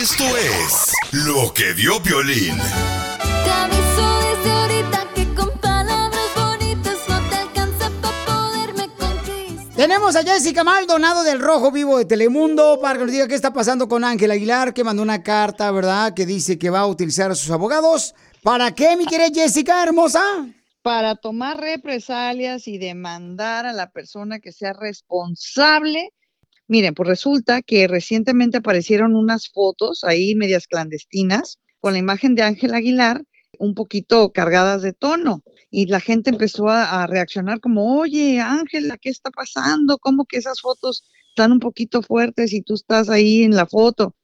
Esto es lo que vio Violín. Te aviso desde ahorita que con palabras bonitas no te alcanza para poderme conquistar. Tenemos a Jessica Maldonado del Rojo Vivo de Telemundo para que nos diga qué está pasando con Ángel Aguilar, que mandó una carta, ¿verdad? Que dice que va a utilizar a sus abogados. ¿Para qué, mi querida Jessica, hermosa? para tomar represalias y demandar a la persona que sea responsable. Miren, pues resulta que recientemente aparecieron unas fotos ahí medias clandestinas con la imagen de Ángel Aguilar un poquito cargadas de tono y la gente empezó a, reaccionar como, oye, Ángela, ¿qué está pasando? ¿Cómo que esas fotos están un poquito fuertes y tú estás ahí en la foto?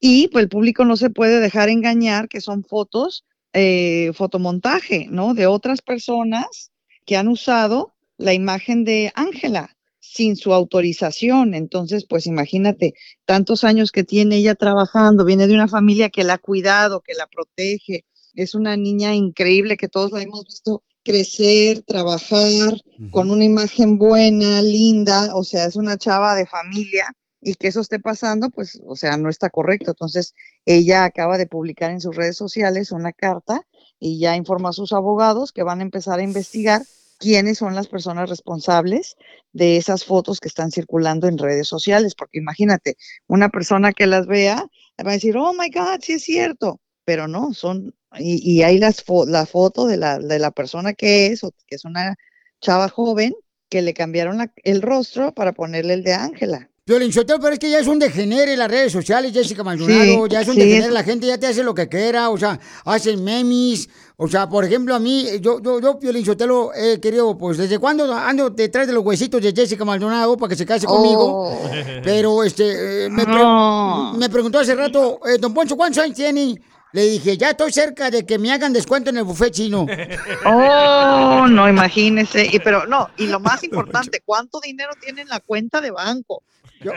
Y pues el público no se puede dejar engañar que son fotos eh, fotomontaje, ¿no? De otras personas que han usado la imagen de Ángela sin su autorización. Entonces, pues imagínate, tantos años que tiene ella trabajando, viene de una familia que la ha cuidado, que la protege. Es una niña increíble que todos la hemos visto crecer, trabajar con una imagen buena, linda, o sea, es una chava de familia y que eso esté pasando, pues, o sea, no está correcto. Entonces, ella acaba de publicar en sus redes sociales una carta y ya informó a sus abogados que van a empezar a investigar quiénes son las personas responsables de esas fotos que están circulando en redes sociales, porque imagínate, una persona que las vea va a decir, oh my God, sí es cierto, pero no, son, y, hay las fo- la foto de la, de la persona que es, que es una chava joven, que le cambiaron la- el rostro para ponerle el de Ángela. Violín Sotelo, pero es que ya es un degenere en las redes sociales, Jessica Maldonado, Sí, ya es un sí, degenere, la gente ya te hace lo que quiera, o sea, hacen memes, o sea, por ejemplo, a mí, yo, yo, yo Violín Sotelo, he querido, pues, ¿desde cuándo ando detrás de los huesitos de Jessica Maldonado para que se case conmigo? Oh. Pero, este, eh, me, pre- No. me preguntó hace rato, eh, don Poncho, ¿cuántos años tiene? Le dije, ya estoy cerca de que me hagan descuento en el buffet chino. Oh, no, imagínese. Y, pero no, y lo más importante, ¿cuánto dinero tiene en la cuenta de banco?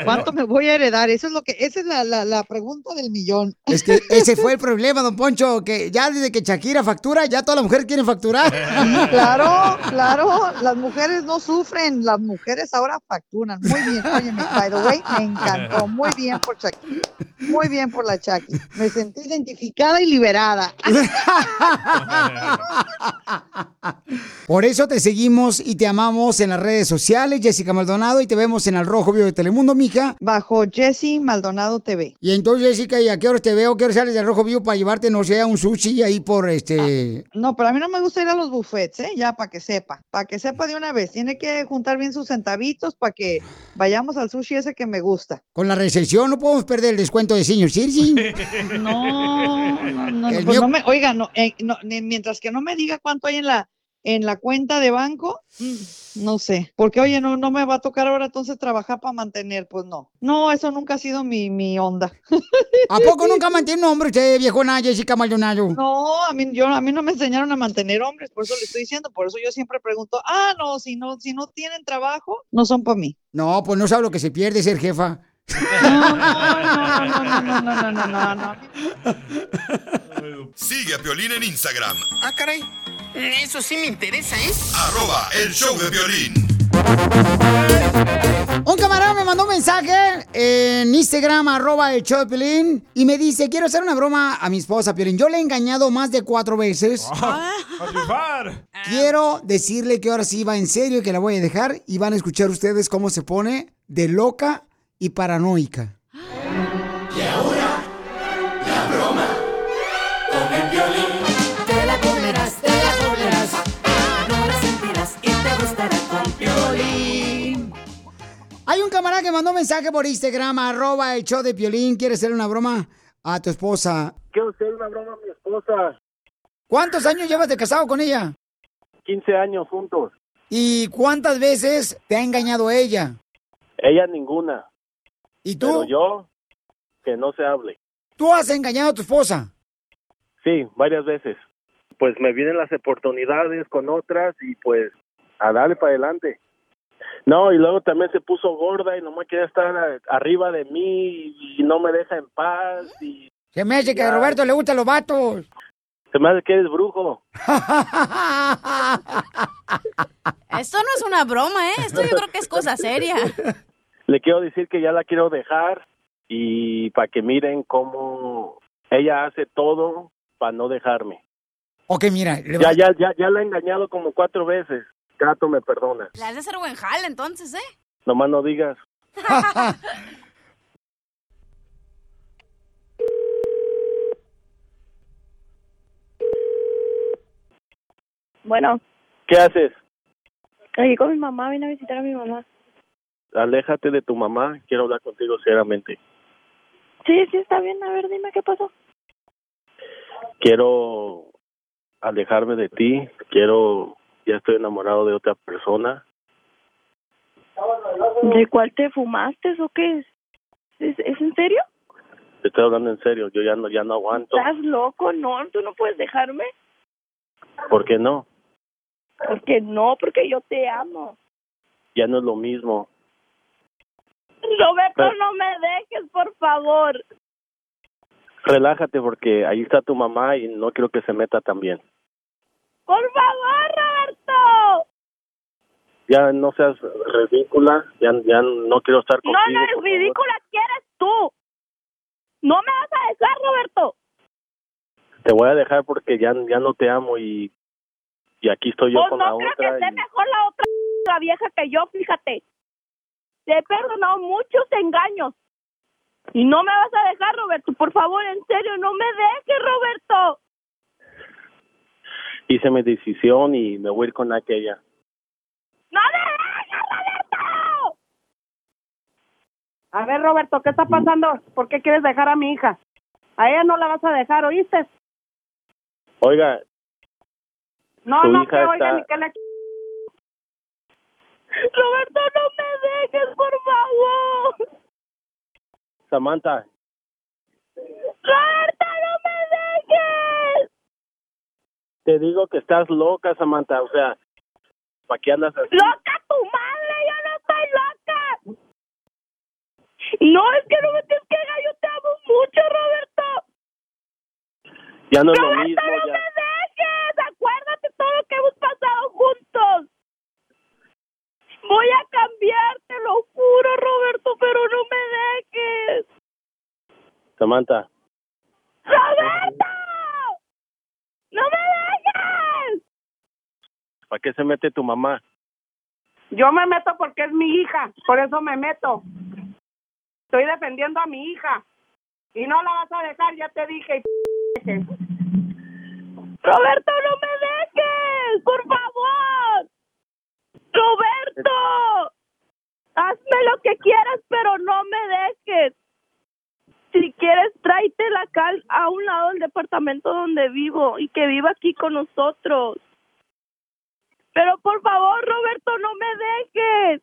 ¿Cuánto me voy a heredar? Eso es lo que, esa es la, la, la pregunta del millón. Es que ese fue el problema, don Poncho, que ya desde que Shakira factura, ya todas las mujeres quieren facturar. Claro, claro, las mujeres no sufren, las mujeres ahora facturan. Muy bien, oye, by the way, me encantó. Muy bien por Shakira. Muy bien por la Shaki. Me sentí identificada y liberada. Por eso te seguimos y te amamos en las redes sociales, Jessica Maldonado, y te vemos en el Rojo Vivo de Telemundo, mija. Bajo Jessy Maldonado TV. Y entonces, Jessica, ¿y a qué hora te veo? ¿Qué hora sales del Rojo Vivo para llevarte, no sé, a un sushi ahí por este... No, pero a mí no me gusta ir a los buffets, ¿eh? Ya, para que sepa. Para que sepa de una vez. Tiene que juntar bien sus centavitos para que vayamos al sushi ese que me gusta. Con la recesión no podemos perder el descuento de Senior Citizen. No, no, pues mío- no me, oiga, no, eh, no, ni- mientras que no me diga cuánto hay en la, en la cuenta de banco, mm, no sé, porque oye, no, no me va a tocar ahora entonces trabajar para mantener, pues no. No, eso nunca ha sido mi, mi onda. ¿A poco nunca mantiene hombre usted, viejona Jessica Maldonado? No, a mí, yo, a mí no me enseñaron a mantener hombres, por eso le estoy diciendo, por eso yo siempre pregunto, ah, no, si no, si no tienen trabajo, no son para mí. No, pues no sabe lo que se pierde ser jefa. No, no, no, no, no, no, no, no. Sigue a Violín en Instagram, Ah, caray. Eso sí me interesa, ¿eh? arroba el show de violín. Un camarada me mandó un mensaje en Instagram, arroba el show de Piolín, y me dice, quiero hacer una broma a mi esposa, Piolín. Yo le he engañado más de cuatro veces. ¡A triunfar! Quiero decirle que ahora sí va en serio y que la voy a dejar y van a escuchar ustedes cómo se pone de loca y paranoica. Mandó un mensaje por Instagram, arroba el show de Piolín. ¿Quieres hacerle una broma a tu esposa? Quiero hacer una broma a mi esposa. ¿Cuántos años llevas de casado con ella? 15 años juntos. ¿Y cuántas veces te ha engañado ella? Ella ninguna. ¿Y tú? Pero yo, que no se hable. ¿Tú has engañado a tu esposa? Sí, varias veces. Pues me vienen las oportunidades con otras y pues a darle para adelante. No, y luego también se puso gorda y nomás quería estar a- arriba de mí y no me deja en paz y Se me hace que a. Roberto le gustan los vatos. se me hace que eres brujo. Esto no es una broma, ¿eh? Esto yo creo que es cosa seria. Le quiero decir que ya la quiero dejar y para que miren cómo ella hace todo para no dejarme. Ok, mira. le Ya, ya, ya, ya la he engañado como cuatro veces. Gato me perdona. Le has de hacer buen entonces, ¿eh? Nomás no digas. Bueno, ¿Qué haces? aquí con mi mamá, vine a visitar a mi mamá. Aléjate de tu mamá. Quiero hablar contigo seriamente. Sí, sí, está bien. A ver, dime qué pasó. Quiero alejarme de ti. Quiero... Ya estoy enamorado de otra persona. ¿De cuál te fumaste o qué es? ¿Es, es en serio? Te estoy hablando en serio. Yo ya no, ya no aguanto. ¿Estás loco? No, tú no puedes dejarme. ¿Por qué no? Porque no, porque yo te amo. Ya no es lo mismo. Roberto, Pero- no me dejes, por favor. Relájate porque ahí está tu mamá y no quiero que se meta también. Por favor, Roberto. Ya no seas ridícula. Ya, ya no quiero estar No, contigo. no, favor. ridícula, ¿quieres tú? No me vas a dejar, Roberto. Te voy a dejar porque ya, ya no te amo y, y aquí estoy yo Pues con no la creo otra. que esté y- mejor la otra la vieja que yo, fíjate. Te he perdonado muchos engaños. Y no me vas a dejar, Roberto. Por favor, en serio, no me dejes, Roberto. Hice mi decisión y me voy a ir con aquella. ¡No me dejes, Roberto! A ver, Roberto, ¿qué está pasando? ¿Por qué quieres dejar a mi hija? A ella no la vas a dejar, ¿oíste? Oiga, No, no, que oiga está- ni que le... Roberto, no me dejes, por favor. Samantha, Roberto, no me dejes. Te digo que estás loca, Samantha. O sea, ¿para qué andas así? ¡Loca tu madre! ¡Yo no estoy loca! No, es que no me tienes que dejar. Yo te amo mucho, Roberto. Ya no es lo mismo. no Ya. me dejes. Acuérdate todo lo que hemos pasado juntos. Voy a cambiar, te lo juro, Roberto, pero no me dejes. Samantha, ¡Roberto! ¡No me dejes! ¿Para qué se mete tu mamá? Yo me meto porque es mi hija, por eso me meto. Estoy defendiendo a mi hija. Y no la vas a dejar, ya te dije. y Roberto, no me dejes, por favor. Roberto, hazme lo que quieras, pero no me dejes. Si quieres, tráetela acá al- a un lado del departamento donde vivo y que viva aquí con nosotros. Pero por favor, Roberto, no me dejes.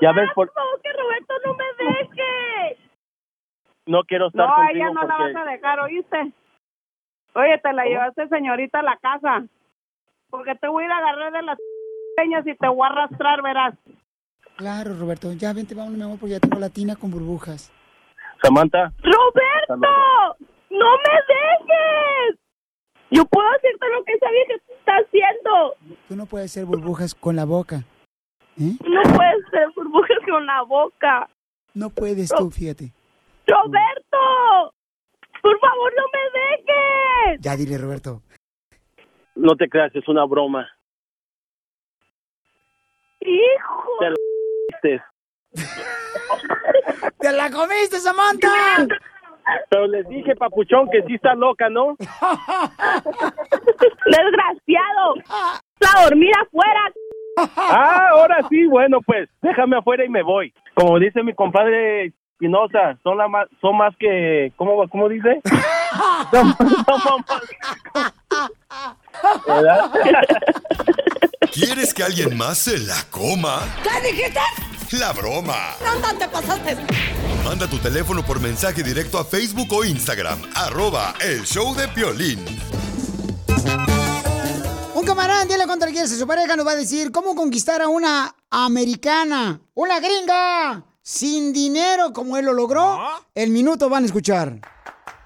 Ya ves, por... Por favor, que Roberto no me deje. no quiero estar No, a contigo ella no la porque... vas a dejar, ¿oíste? Oye, te la llevaste señorita a la casa. Porque te voy a ir a agarrar de las peñas y te voy a arrastrar, verás. Claro, Roberto. Ya vente, vámonos, mi amor, porque ya tengo la tina con burbujas. Samantha, ¡Roberto! ¡No me dejes! Yo puedo hacerte lo que esa vieja está haciendo. Tú no puedes hacer burbujas con la boca. ¿Eh? No puedes hacer burbujas con la boca. No puedes tú, fíjate. ¡Roberto! ¡Por favor, no me dejes! Ya dile, Roberto. no te creas, es una broma. ¡Hijo! Te lo hiciste. ¡Te la comiste, Samantha! Pero les dije, papuchón, que sí está loca, ¿no? ¡Desgraciado! ¡A dormir afuera! Ah, ahora sí, bueno, pues déjame afuera y me voy. Como dice mi compadre Espinosa, son la más, son más que, ¿cómo, cómo dice? Son- son más- ¿Verdad? ¿Quieres que alguien más se la coma? ¿Qué dijiste? La broma. No, no te pasaste. Manda tu teléfono por mensaje directo a Facebook o Instagram. Arroba el show de Piolín. Un camarada en Dile contra quién su pareja nos va a decir cómo conquistar a una americana, una gringa, sin dinero como él lo logró. El minuto van a escuchar.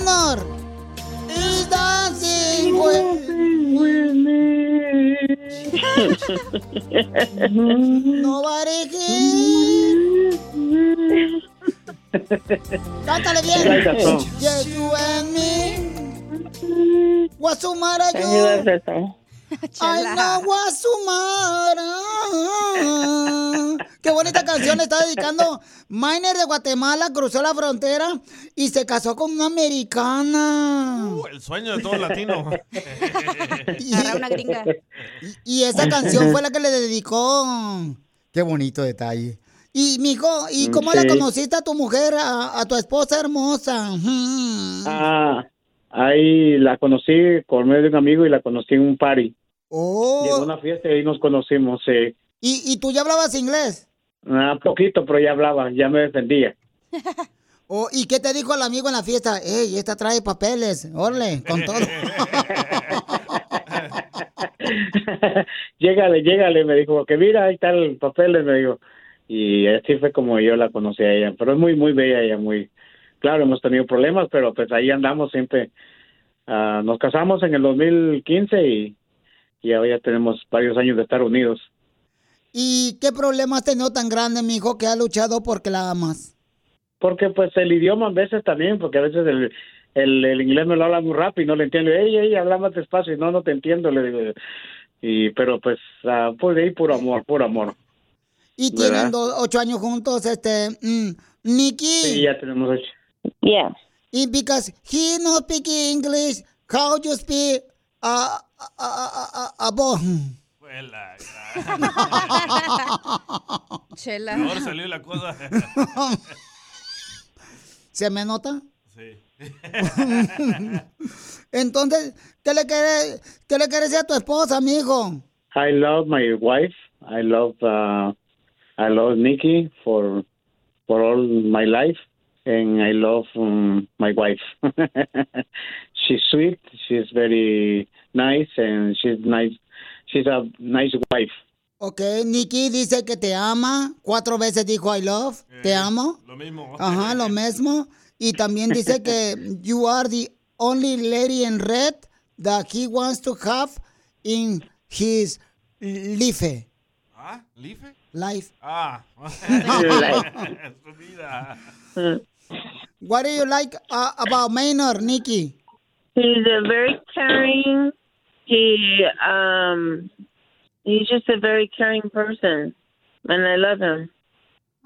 Minor. Is dancing with me. Nobody can. Cántale bien. You and me. What's the matter, Can you the matter. Qué bonita canción le está dedicando. Miner de Guatemala cruzó la frontera y se casó con una americana. El sueño de todo latino. Agarra una gringa. Y esa canción fue la que le dedicó. Qué bonito detalle. Y, mijo, ¿y cómo la Sí. conociste a tu mujer, a, a tu esposa hermosa? Ah, ahí la conocí por medio de un amigo y la conocí en un party. Oh. Llegó una fiesta y ahí nos conocimos. Sí. ¿Y, ¿Y tú ya hablabas inglés? Ah, poquito, pero ya hablaba, ya me defendía. Oh, ¿Y qué te dijo el amigo en la fiesta? Ey, esta trae papeles, órale, con todo. llégale, llégale, me dijo, que mira, ahí está el papel, me dijo. Y así fue como yo la conocí a ella. Pero es muy, muy bella ella, muy... Claro, hemos tenido problemas, pero pues ahí andamos siempre. Ah, nos casamos en el 2015 y, y ahora ya tenemos varios años de estar unidos. ¿Y qué problema has tenido tan grande, mijo, que ha luchado porque la amas? Porque pues el idioma a veces también, porque a veces el, el, el inglés me lo habla muy rápido y no le entiendo. Ey, ey, habla más despacio y no, no te entiendo, le digo. Y, pero pues, ah, pues de ahí puro amor, puro amor. Y tienen do- ocho años juntos, este, mm, Nikki. Sí, ya tenemos ocho. Yeah. Y because he no speak English, how you speak a a a a a bo- Chela. Ahora salió la cosa. ¿Se me nota? Sí. Entonces, ¿qué le quieres, qué le quieres decir a tu esposa, mijo? I love my wife. I love uh, I love Nikki for for all my life, and I love um, my wife. she's sweet. She's very nice, and she's nice. She's a nice wife. Ok, Nikki dice que te ama. Cuatro veces dijo I love, te amo. Lo mismo. Ajá, lo mismo. Y también dice que you are the only lady in red that he wants to have in his life. ¿Ah? ¿Life? Life. Ah. Su vida. What do you like uh, about Maynard, Nikki? He's a very caring. He um, he's just a very caring person, and I love him.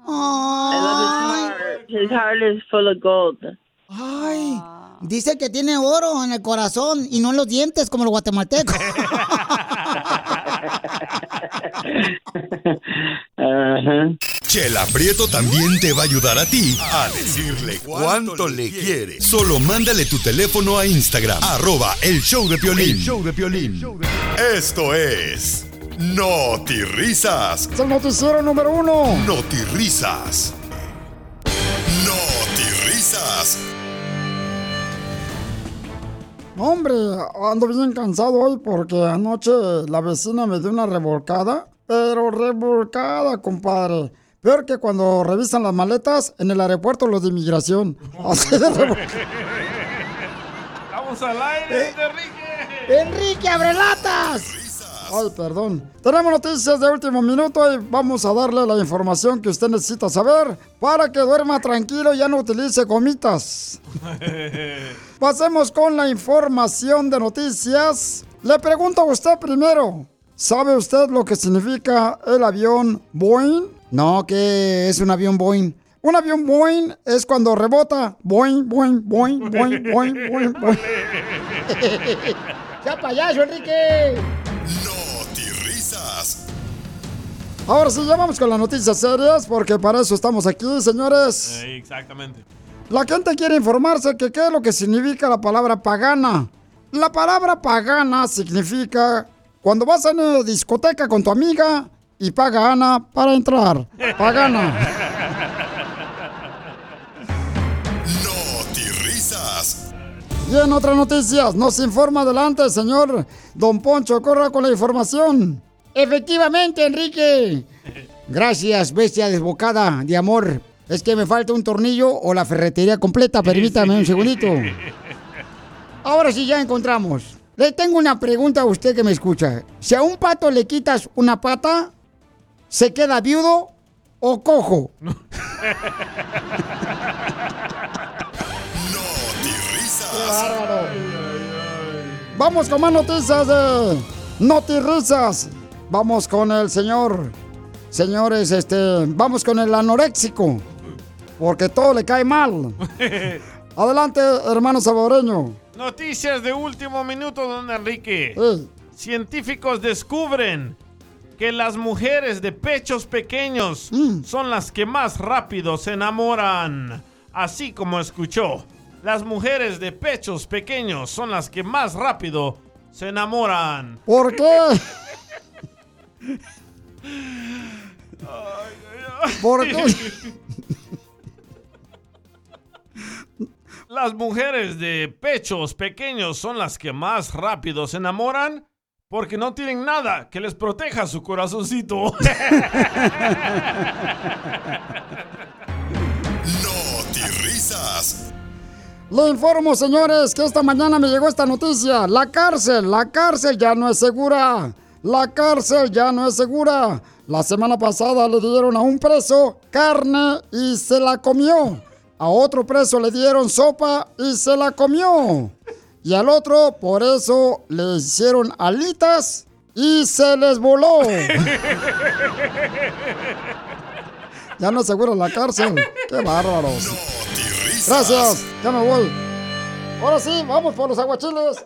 Aww. I love his heart. His heart is full of gold. Ay, dice que tiene oro en el corazón y no en los dientes como los guatemaltecos. Chela Prieto también te va a ayudar a ti a decirle cuánto le quiere. Solo mándale tu teléfono a Instagram, arroba el show de Piolín. El show de Piolín. Esto es Noti Risas. Es el noticiero número uno. Noti Risas. Noti Risas. Hombre, ando bien cansado hoy porque anoche la vecina me dio una revolcada, pero revolcada, compadre. Peor que cuando revisan las maletas en el aeropuerto los de inmigración. Así de Vamos al aire, Eh. Enrique. Enrique, abre latas. Ay, perdón. Tenemos noticias de último minuto y vamos a darle la información que usted necesita saber para que duerma tranquilo y ya no utilice gomitas. Pasemos con la información de noticias. Le pregunto a usted primero. ¿Sabe usted lo que significa el avión Boeing? No, que es un avión Boeing. Un avión Boeing es cuando rebota. Boeing, Boeing, Boeing, Boeing, Boeing, Boeing, Boeing. ¡Ya payaso, Enrique! risas. Ahora sí, ya vamos con las noticias serias, porque para eso estamos aquí, señores. Eh, exactamente. La gente quiere informarse que qué es lo que significa la palabra pagana. La palabra pagana significa cuando vas a una discoteca con tu amiga y paga Ana para entrar. Pagana. risas. Y en otras noticias, nos informa adelante, señor Don Poncho. Corra con la información. Efectivamente, Enrique. Gracias, bestia desbocada de amor. Es que me falta un tornillo o la ferretería completa. Permítame un segundito. Ahora sí ya encontramos. Le tengo una pregunta a usted que me escucha. Si a un pato le quitas una pata, ¿se queda viudo o cojo? ¡Qué bárbaro! Vamos con más noticias de Notirrisas. Vamos con el señor. Señores, este, vamos con el anoréxico. Porque todo le cae mal. Adelante, hermano salvadoreño. Noticias de último minuto, don Enrique. Científicos descubren que las mujeres de pechos pequeños son las que más rápido se enamoran. Así como escuchó, las mujeres de pechos pequeños son las que más rápido se enamoran. ¿Por qué? ¿Por qué? Las mujeres de pechos pequeños son las que más rápido se enamoran porque no tienen nada que les proteja su corazoncito. risas. Le informo, señores, que esta mañana me llegó esta noticia. La cárcel, la cárcel ya no es segura. La cárcel ya no es segura. La semana pasada le dieron a un preso carne y se la comió. A otro preso le dieron sopa y se la comió. Y al otro, por eso, le hicieron alitas y se les voló. Ya no es segura la cárcel. Qué bárbaros. Gracias, ya me voy. Ahora sí, vamos por los aguachiles.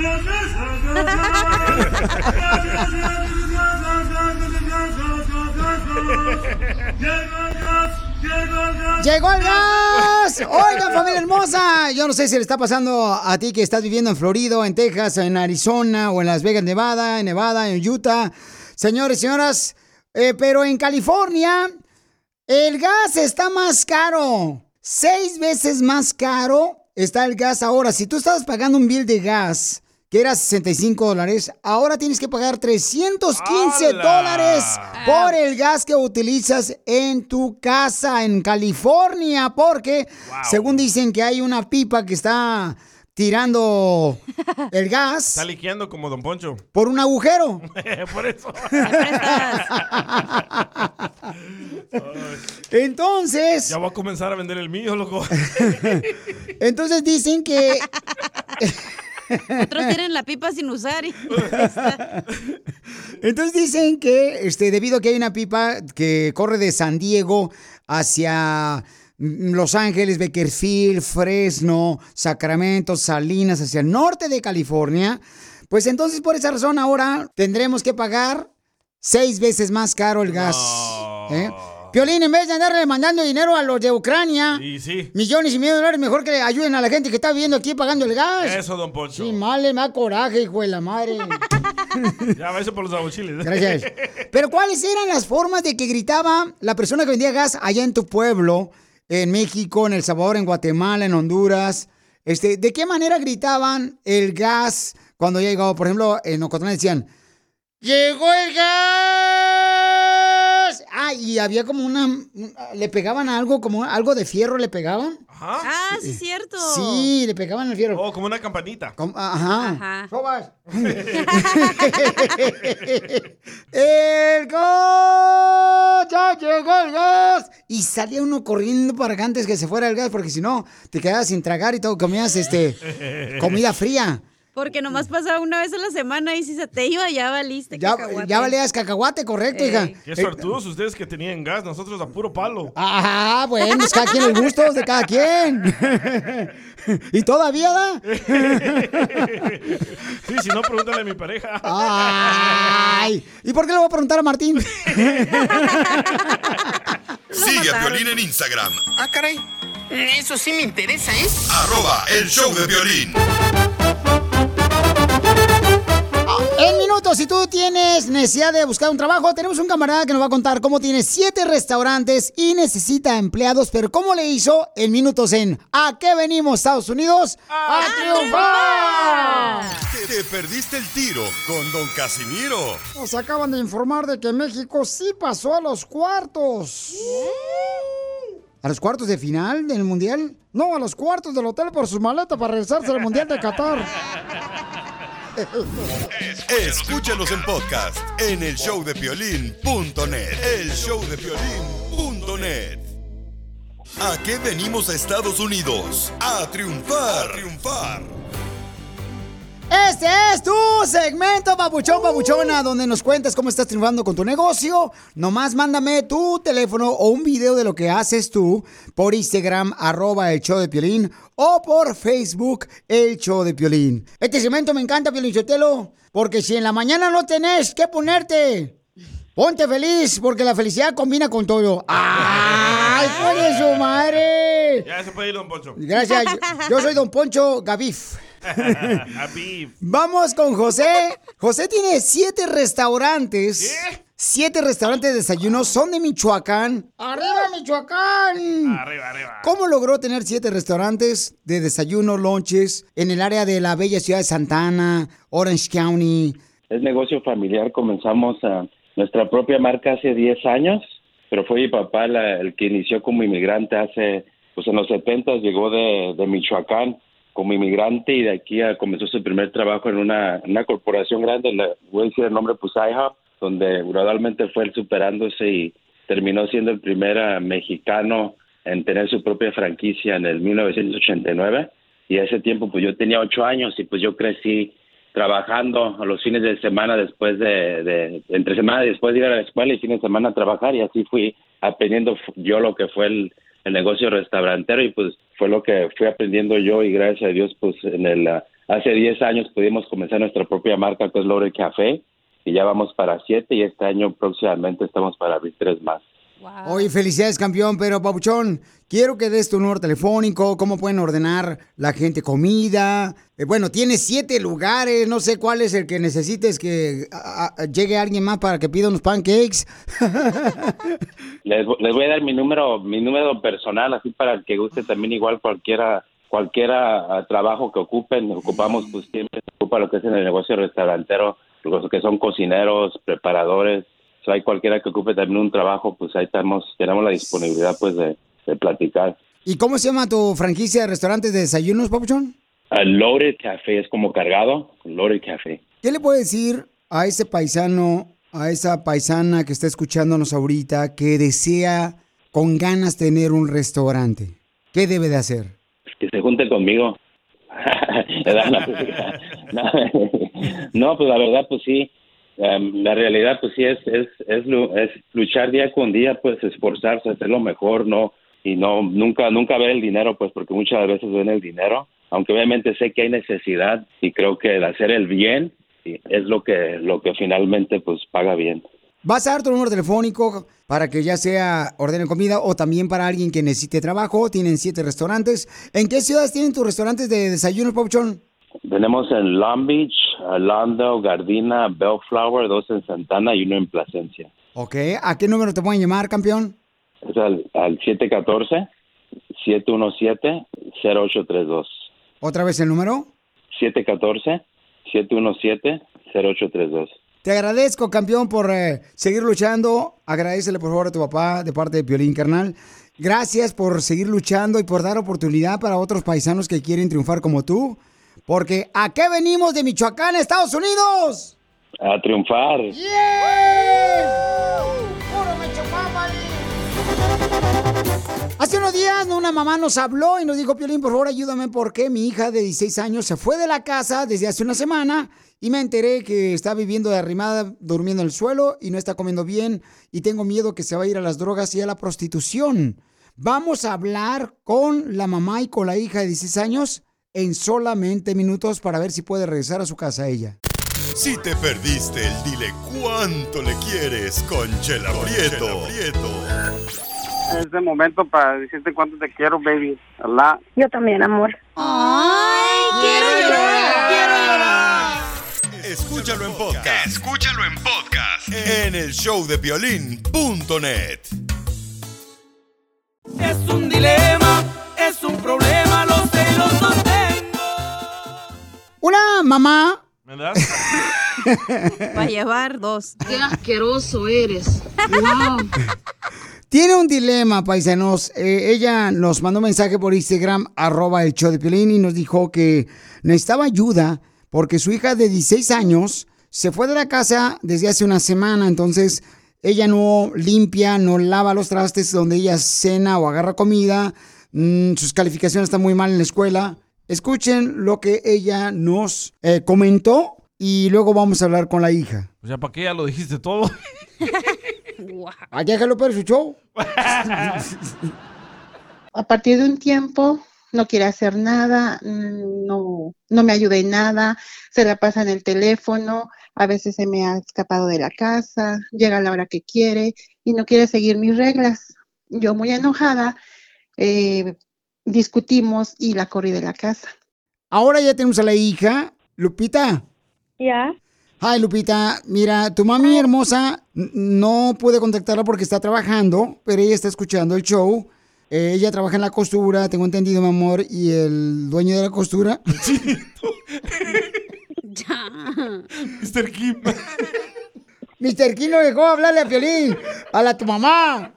¡Llegó el gas! Oiga, familia hermosa. Yo no sé si le está pasando a ti que estás viviendo en Florida, en Texas, en Arizona o en Las Vegas, Nevada, en Nevada, en Utah. Señores y señoras, eh, pero en California el gas está más caro. Seis veces más caro está el gas ahora. Si tú estabas pagando un bill de gas que era 65 dólares, ahora tienes que pagar 315 ¡Hala! dólares por el gas que utilizas en tu casa en California, porque según dicen que hay una pipa que está tirando el gas Está liqueando como Don Poncho. por un agujero. Por eso. Entonces, Ya voy a comenzar a vender el mío, loco. entonces dicen que Otros tienen la pipa sin usar. y- Entonces dicen que este, debido a que hay una pipa que corre de San Diego hacia Los Ángeles, Bakersfield, Fresno, Sacramento, Salinas, hacia el norte de California, pues entonces por esa razón ahora tendremos que pagar seis veces más caro el gas. ¿eh? Piolín, en vez de andarle mandando dinero a los de Ucrania, Sí, sí. millones y millones de dólares, mejor que le ayuden a la gente que está viviendo aquí pagando el gas. Eso, don Poncho. Sí, mal, me da coraje, hijo de la madre. Ya, eso por los aguachiles. Gracias. Pero ¿cuáles eran las formas de que gritaba la persona que vendía gas allá en tu pueblo, en México, en El Salvador, en Guatemala, en Honduras? Este, ¿De qué manera gritaban el gas cuando ya llegaba? Por ejemplo, en Ocotlán decían, ¡Llegó el gas! Ah, y había como una... Le pegaban algo, como algo de fierro le pegaban. Ah, sí, es cierto. Sí, le pegaban el fierro. Oh, como una campanita. Com- Ajá. Ajá. Sobas. ¡El gas! ¡Ya llegó el gas! Y salía uno corriendo para que antes que se fuera el gas, porque si no, te quedabas sin tragar y todo, comías este, comida fría. Porque nomás pasaba una vez a la semana y si se te iba ya valiste. Ya, cacahuate. ya valías cacahuate, correcto, hija. Qué suertudos ustedes que tenían gas, nosotros a puro palo. Ah, bueno, es cada quien los gustos de cada quien. y todavía da. Sí, si no, pregúntale a mi pareja. Ay, ¿y por qué le voy a preguntar a Martín? Sigue a Violín en Instagram, Ah, caray. Eso sí me interesa, ¿eh? arroba el show de violín. En minutos, si tú tienes necesidad de buscar un trabajo, tenemos un camarada que nos va a contar cómo tiene siete restaurantes y necesita empleados, pero cómo le hizo en minutos en ¿A qué venimos, Estados Unidos? ¡A, triunfar! Te, te perdiste el tiro con Don Casimiro. Nos acaban de informar de que México sí pasó a los cuartos. ¿A los cuartos de final del Mundial? No, a los cuartos del hotel por su maleta para regresarse al Mundial de Qatar. Escúchanos en podcast en el showdepiolín.net. El showdepiolín.net. ¿A qué venimos a Estados Unidos? A triunfar. A triunfar. Este es tu segmento, papuchón, papuchona, donde nos cuentas cómo estás triunfando con tu negocio. Nomás mándame tu teléfono o un video de lo que haces tú por Instagram, arroba el show de Piolín, o por Facebook, el show de Piolín. Este segmento me encanta, Piolín Chotelo, porque si en la mañana no tenés que ponerte, ponte feliz, porque la felicidad combina con todo. ¡Ay, hijo de su madre! Ya se puede ir, don Poncho. Gracias, yo, yo soy Don Poncho Gavif. Vamos con José. José tiene siete restaurantes. Siete restaurantes de desayuno. Son de Michoacán. ¡Arriba, Michoacán! Arriba, arriba. ¿Cómo logró tener siete restaurantes de desayuno, lunches en el área de la bella ciudad de Santana, Orange County? Es negocio familiar, comenzamos a nuestra propia marca hace 10 años, pero fue mi papá la- el que inició como inmigrante hace, pues en los 70 llegó de, de Michoacán como inmigrante y de aquí comenzó su primer trabajo en una, corporación grande, le voy a decir el nombre, pues IHOP, donde gradualmente fue superándose y terminó siendo el primer ah, mexicano en tener su propia franquicia en el 1989 y a ese tiempo pues yo tenía ocho años y pues yo crecí trabajando a los fines de semana después de, de entre semana después de ir a la escuela y fines de semana a trabajar. Y así fui aprendiendo yo lo que fue el, el negocio restaurantero y pues fue lo que fui aprendiendo yo y gracias a Dios pues en el ah, hace 10 años pudimos comenzar nuestra propia marca que es Lore Café y ya vamos para siete y este año próximamente estamos para abrir tres más. Oye, felicidades, campeón, pero Papuchón, quiero que des tu número telefónico, cómo pueden ordenar la gente comida. Eh, bueno, tienes siete lugares, no sé cuál es el que necesites que a- a- llegue alguien más para que pida unos pancakes. Les, les voy a dar mi número, mi número personal, así para el que guste también igual cualquiera, cualquiera ah, trabajo que ocupen, ocupamos pues siempre se ocupa lo que es en el negocio restaurantero, los que son cocineros, preparadores, si hay cualquiera que ocupe también un trabajo, pues ahí estamos, tenemos la disponibilidad pues de, de platicar. ¿Y cómo se llama tu franquicia de restaurantes de desayunos, Papuchón? Ah, Loaded Café es como cargado, Loaded Café. ¿Qué le puede decir a ese paisano, a esa paisana que está escuchándonos ahorita, que desea con ganas tener un restaurante? ¿Qué debe de hacer? que se junte conmigo. no, pues la verdad, pues sí. Em, la realidad, pues sí, es, es, es, lu- es luchar día con día, pues esforzarse, hacer lo mejor, no y no nunca nunca ver el dinero, pues porque muchas veces ven el dinero, aunque obviamente sé que hay necesidad y creo que el hacer el bien es lo que lo que finalmente pues paga bien. Vas a dar tu número telefónico para que ya sea ordenen comida o también para alguien que necesite trabajo. Tienen siete restaurantes. ¿En qué ciudades tienen tus restaurantes de desayuno, Pauchón? Tenemos en Long Beach, Lando, Gardina, Bellflower, dos en Santana y uno en Plasencia. Ok, ¿a qué número te pueden llamar, campeón? Es al, al 714-717-0832. ¿Otra vez el número? 714-717-0832. Te agradezco, campeón, por eh, seguir luchando. Agradecele, por favor, a tu papá de parte de Piolín, carnal. Gracias por seguir luchando y por dar oportunidad para otros paisanos que quieren triunfar como tú. Porque ¿a qué venimos de Michoacán, Estados Unidos? A triunfar. Hace unos días una mamá nos habló y nos dijo, Piolín, por favor ayúdame porque mi hija de 16 años se fue de la casa desde hace una semana y me enteré que está viviendo de arrimada, durmiendo en el suelo y no está comiendo bien y tengo miedo que se va a ir a las drogas y a la prostitución. Vamos a hablar con la mamá y con la hija de 16 años en solamente minutos para ver si puede regresar a su casa ella. Si te perdiste el dile cuánto le quieres con Chela Prieto. Es de momento para decirte cuánto te quiero, baby. Allah. Yo también, amor. ¡Ay, quiero llorar! ¡Quiero llorar! Escúchalo en podcast. Escúchalo en podcast en el showdepiolín.net. Es un dilema, es un problema, Una mamá ¿Me das? Va a llevar dos. Qué asqueroso eres. Wow. Tiene un dilema, paisanos. Eh, ella nos mandó un mensaje por Instagram, arroba el show de Piolín, y nos dijo que necesitaba ayuda porque su hija de 16 años se fue de la casa desde hace una semana. Entonces, ella no limpia, no lava los trastes donde ella cena o agarra comida. Mm, sus calificaciones están muy mal en la escuela. Escuchen lo que ella nos eh, comentó y luego vamos a hablar con la hija. O sea, ¿para qué ya lo dijiste todo? Ah, déjalo para su show. a partir de un tiempo no quiere hacer nada, mm, no, no me ayuda en nada, se la pasa en el teléfono, a veces se me ha escapado de la casa, llega a la hora que quiere y no quiere seguir mis reglas. Yo muy enojada, eh, discutimos y la corrí de la casa. Ahora ya tenemos a la hija, Lupita. ¿Ya? Hi, Lupita. Mira, tu mami hermosa no puede contactarla porque está trabajando, pero ella está escuchando el show. Eh, ella trabaja en la costura, tengo entendido, mi amor, y el dueño de la costura. Mr. Kim. Mr. Kim no dejó hablarle a Piolín, a la tu mamá.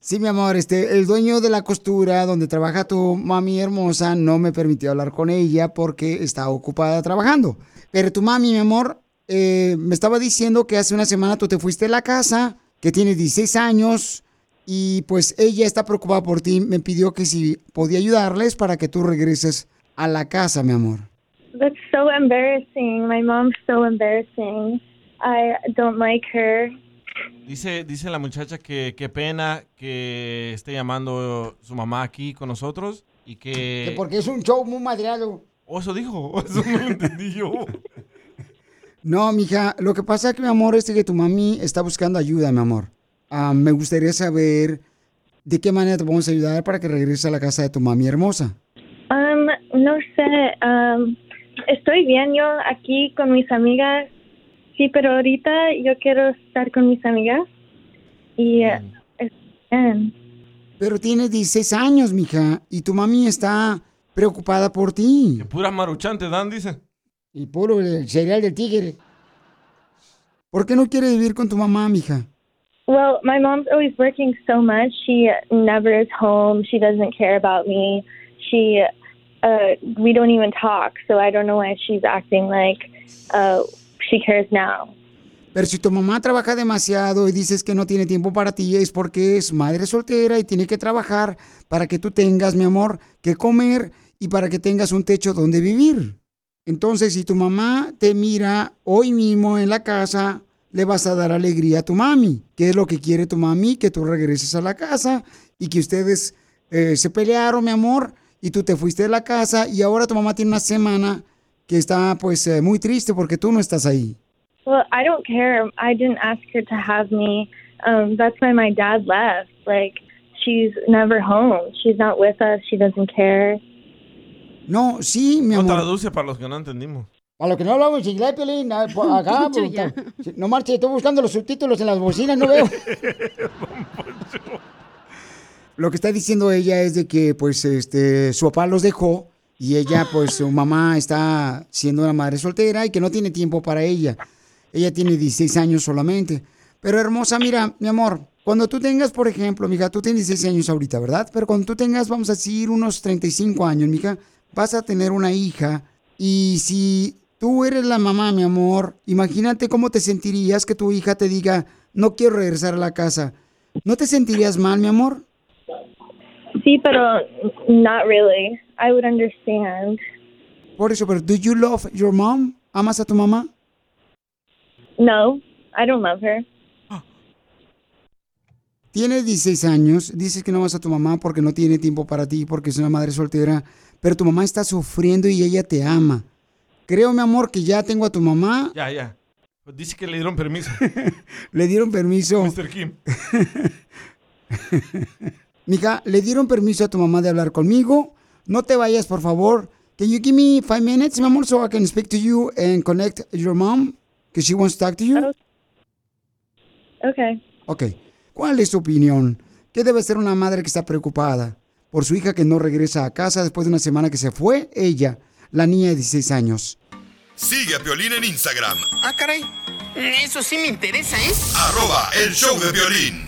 Sí, mi amor, este, el dueño de la costura donde trabaja tu mami hermosa no me permitió hablar con ella porque está ocupada trabajando. Pero tu mami, mi amor, eh, me estaba diciendo que hace una semana tú te fuiste de la casa, que tienes 16 años y pues ella está preocupada por ti. Me pidió que si podía ayudarles para que tú regreses a la casa, mi amor. That's so embarrassing. My mom's so embarrassing. I don't like her. Dice, dice la muchacha que qué pena que esté llamando su mamá aquí con nosotros y que... Que porque es un show muy madreado. Oh, eso dijo, eso no lo entendí yo. No, mija, lo que pasa es que, mi amor, es que tu mami está buscando ayuda, mi amor. Ah, me gustaría saber de qué manera te podemos ayudar para que regreses a la casa de tu mami hermosa. Um, no sé. Um, estoy bien yo aquí con mis amigas. Sí, pero ahorita yo quiero estar con mis amigas. Y eh, es bien. Pero tienes 16 años, mija, y tu mami está preocupada por ti. Pura maruchante, Dan, dice. Y puro el cereal del tigre. ¿Por qué no quieres vivir con tu mamá, mija? Well, my mom's always working so much. She never is home. She doesn't care about me. She, uh, we don't even talk. So I don't know why she's acting like uh, she cares now. Pero si tu mamá trabaja demasiado y dices que no tiene tiempo para ti, es porque es madre soltera y tiene que trabajar para que tú tengas, mi amor, que comer y para que tengas un techo donde vivir. Entonces, si tu mamá te mira hoy mismo en la casa, le vas a dar alegría a tu mami. ¿Qué es lo que quiere tu mami? Que tú regreses a la casa y que ustedes eh, se pelearon, mi amor, y tú te fuiste de la casa y ahora tu mamá tiene una semana que está pues eh, muy triste porque tú no estás ahí. Well, I don't care. I didn't ask her to have me. Um, that's why my dad left. Like, she's never home. She's not with us. She doesn't care. No, sí, mi No amor. traduce para los que no entendimos. A lo que no hablamos inglés, Piolín, por acá. Sí, no marche, estoy buscando los subtítulos en las bocinas, no veo. Lo que está diciendo ella es de que pues este su papá los dejó y ella pues su mamá está siendo una madre soltera y que no tiene tiempo para ella. Ella tiene 16 años solamente. Pero hermosa, mira, mi amor, cuando tú tengas, por ejemplo, mija, tú tienes 16 años ahorita, ¿verdad? Pero cuando tú tengas, vamos a decir, unos 35 años, mija, vas a tener una hija y si tú eres la mamá, mi amor, imagínate cómo te sentirías que tu hija te diga, no quiero regresar a la casa. ¿No te sentirías mal, mi amor? Sí, pero not really. I would understand. Por eso, pero ¿do you love your mom? ¿Amas a tu mamá? No, I don't love her. Tienes 16 años, dices que no amas a tu mamá porque no tiene tiempo para ti, porque es una madre soltera, pero tu mamá está sufriendo y ella te ama. Creo, mi amor, que ya tengo a tu mamá. Ya, ya. Dice que le dieron permiso. Le dieron permiso. Mr. Kim. Mija, le dieron permiso a tu mamá de hablar conmigo. No te vayas, por favor. Can you give me five minutes, mi amor, so I can speak to you and connect your mom? Because she wants to talk to you. Okay. Ok. ¿Cuál es tu opinión? ¿Qué debe ser una madre que está preocupada por su hija que no regresa a casa después de una semana que se fue? Ella, la niña de 16 años. Sigue a Piolín en Instagram, Ah, caray. Eso sí me interesa, ¿eh? arroba el show de violín.